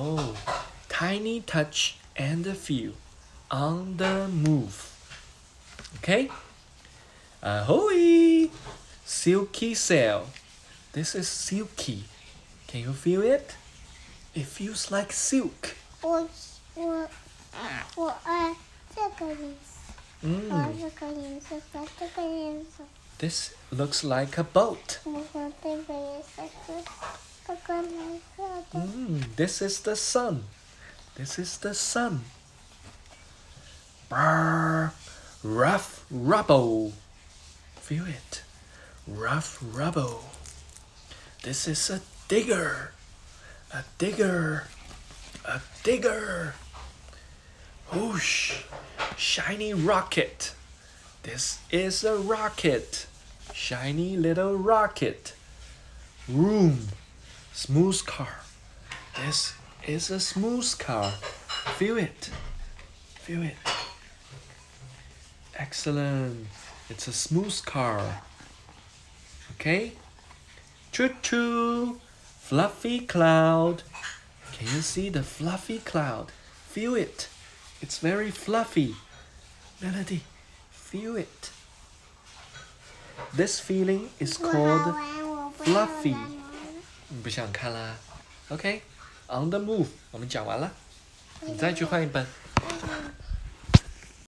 Oh, tiny touch and a feel on the move. Okay? Ahoy! Silky sail. This is silky. Can you feel it? It feels like silk. 我我我爱这个颜色，我爱 Mm. 这个颜色和这个颜色， This looks like a boat. 我和这个颜色是这个蓝色的。 Mm, this is the sun. This is the sun. Brr, rough rubble. Feel it. Rough rubble. This is a digger. A digger. A digger. Whoosh. Shiny rocket. This is a rocket. Shiny little rocket. Room. Smooth car. This is a smooth car. Feel it. Feel it. Excellent. It's a smooth car. Okay? Choo choo. Fluffy cloud. Can you see the fluffy cloud? Feel it. It's very fluffy. Melody, feel it. This feeling is 我好 called 玩，我不要 fluffy 玩了你不想看啦 On、the move，我们讲完了，你再去换一本。